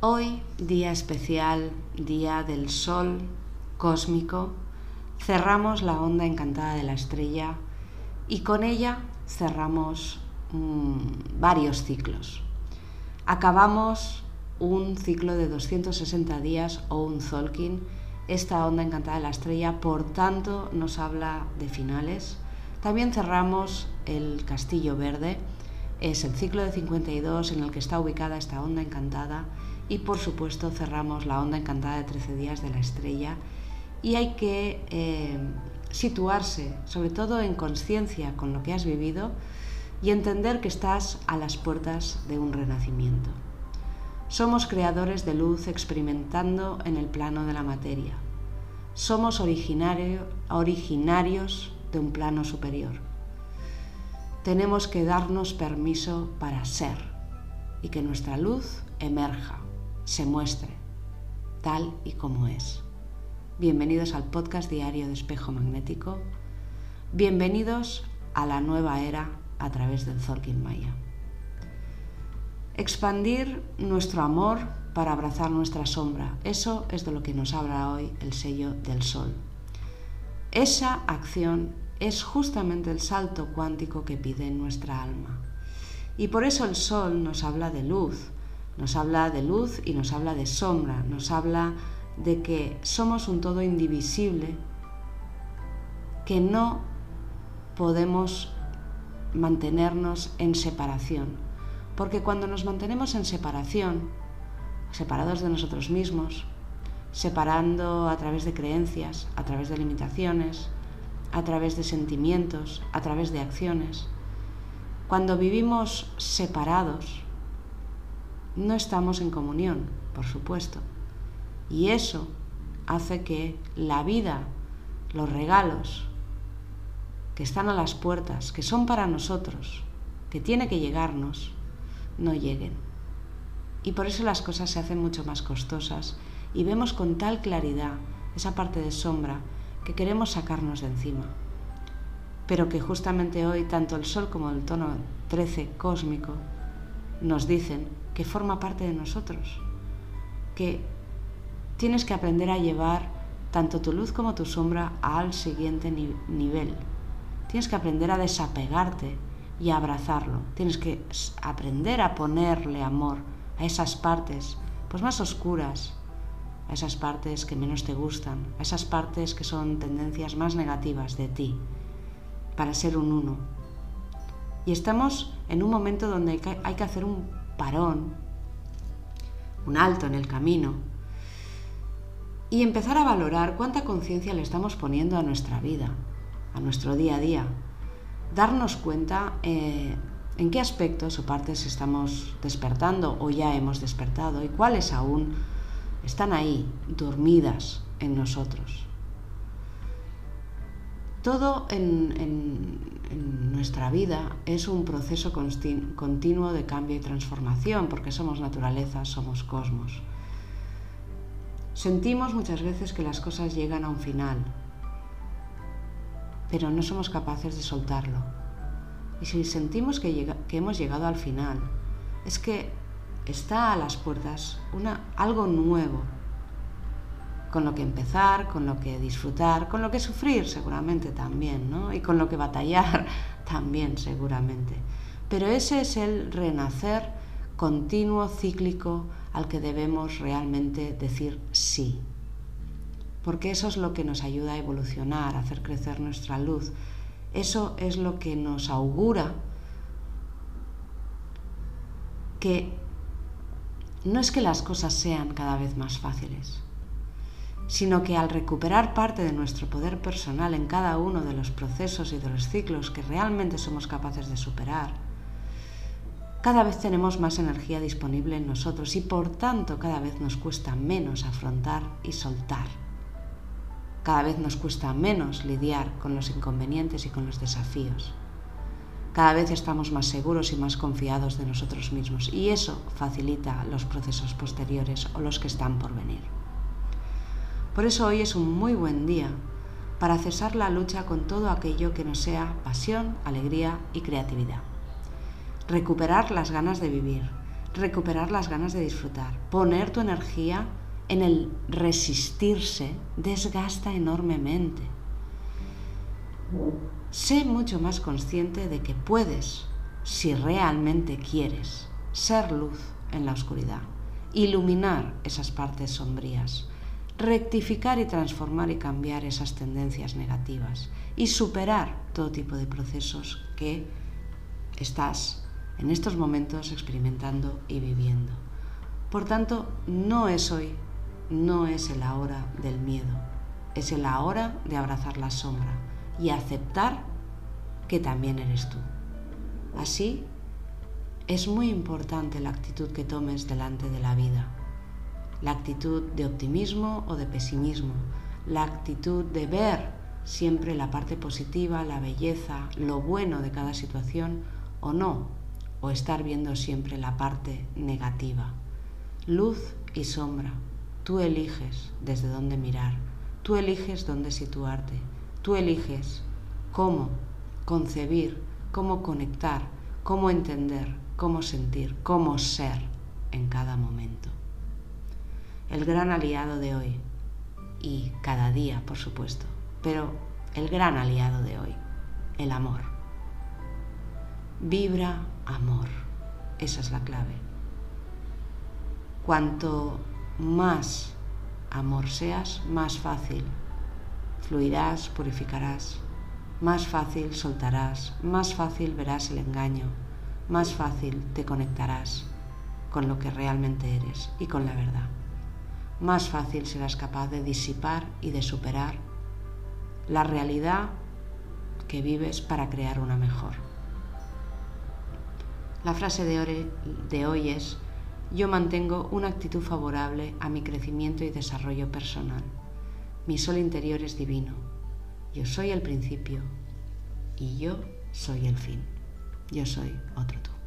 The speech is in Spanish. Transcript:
Hoy, día especial, día del sol cósmico, cerramos la onda encantada de la estrella y con ella cerramos mmm, varios ciclos. Acabamos un ciclo de 260 días o un Zolkin. Esta onda encantada de la estrella, por tanto, nos habla de finales. También cerramos el Castillo Verde. Es el ciclo de 52 en el que está ubicada esta onda encantada. Y por supuesto cerramos la onda encantada de 13 días de la estrella. Y hay que eh, situarse, sobre todo en conciencia con lo que has vivido, y entender que estás a las puertas de un renacimiento. Somos creadores de luz experimentando en el plano de la materia. Somos originario, originarios de un plano superior. Tenemos que darnos permiso para ser y que nuestra luz emerja, se muestre, tal y como es. Bienvenidos al podcast diario de Espejo Magnético. Bienvenidos a la nueva era a través del Zorkin Maya. Expandir nuestro amor para abrazar nuestra sombra. Eso es de lo que nos habla hoy el sello del sol. Esa acción es justamente el salto cuántico que pide nuestra alma. Y por eso el sol nos habla de luz, nos habla de luz y nos habla de sombra, nos habla de que somos un todo indivisible que no podemos mantenernos en separación. Porque cuando nos mantenemos en separación, separados de nosotros mismos, separando a través de creencias, a través de limitaciones, a través de sentimientos, a través de acciones, cuando vivimos separados, no estamos en comunión, por supuesto. Y eso hace que la vida, los regalos, que están a las puertas, que son para nosotros, que tiene que llegarnos, no lleguen. Y por eso las cosas se hacen mucho más costosas y vemos con tal claridad esa parte de sombra que queremos sacarnos de encima. Pero que justamente hoy tanto el Sol como el tono 13 cósmico nos dicen que forma parte de nosotros, que tienes que aprender a llevar tanto tu luz como tu sombra al siguiente nivel Tienes que aprender a desapegarte y a abrazarlo. Tienes que aprender a ponerle amor a esas partes pues más oscuras, a esas partes que menos te gustan, a esas partes que son tendencias más negativas de ti, para ser un uno. Y estamos en un momento donde hay que hacer un parón, un alto en el camino, y empezar a valorar cuánta conciencia le estamos poniendo a nuestra vida, a nuestro día a día, darnos cuenta eh, en qué aspectos o partes estamos despertando o ya hemos despertado y cuáles aún están ahí, dormidas en nosotros. Todo en, nuestra vida es un proceso continuo de cambio y transformación, porque somos naturaleza, somos cosmos. Sentimos muchas veces que las cosas llegan a un final, pero no somos capaces de soltarlo. Y si sentimos que, hemos llegado al final, es que está a las puertas una, algo nuevo, con lo que empezar, con lo que disfrutar, con lo que sufrir seguramente también, ¿no? Y con lo que batallar también seguramente. Pero ese es el renacer continuo, cíclico, al que debemos realmente decir sí porque eso es lo que nos ayuda a evolucionar, a hacer crecer nuestra luz. Eso es lo que nos augura que no es que las cosas sean cada vez más fáciles, sino que al recuperar parte de nuestro poder personal en cada uno de los procesos y de los ciclos que realmente somos capaces de superar, cada vez tenemos más energía disponible en nosotros y por tanto cada vez nos cuesta menos afrontar y soltar. Cada vez nos cuesta menos lidiar con los inconvenientes y con los desafíos. Cada vez estamos más seguros y más confiados de nosotros mismos y eso facilita los procesos posteriores o los que están por venir. Por eso hoy es un muy buen día para cesar la lucha con todo aquello que no sea pasión, alegría y creatividad. recuperar las ganas de vivir, recuperar las ganas de disfrutar, poner tu energía en el resistirse desgasta enormemente. Sé mucho más consciente de que puedes, si realmente quieres, ser luz en la oscuridad, iluminar esas partes sombrías, rectificar y transformar y cambiar esas tendencias negativas y superar todo tipo de procesos que estás en estos momentos experimentando y viviendo. Por tanto, no es hoy, no es el ahora del miedo, es el ahora de abrazar la sombra y aceptar que también eres tú. Así, es muy importante la actitud que tomes delante de la vida, la actitud de optimismo o de pesimismo, la actitud de ver siempre la parte positiva, la belleza, lo bueno de cada situación o no, o estar viendo siempre la parte negativa. Luz y sombra, tú eliges desde dónde mirar, tú eliges dónde situarte, tú eliges cómo concebir, cómo conectar, cómo entender, cómo sentir, cómo ser en cada momento el gran aliado de hoy y cada día, por supuesto, pero el gran aliado de hoy, el amor. Vibra amor, esa es la clave. Cuanto más amor seas, más fácil fluirás, purificarás, más fácil soltarás, más fácil verás el engaño, más fácil te conectarás con lo que realmente eres y con la verdad más fácil serás capaz de disipar y de superar la realidad que vives para crear una mejor. La frase de hoy es, yo mantengo una actitud favorable a mi crecimiento y desarrollo personal. Mi sol interior es divino. Yo soy el principio y yo soy el fin. Yo soy otro.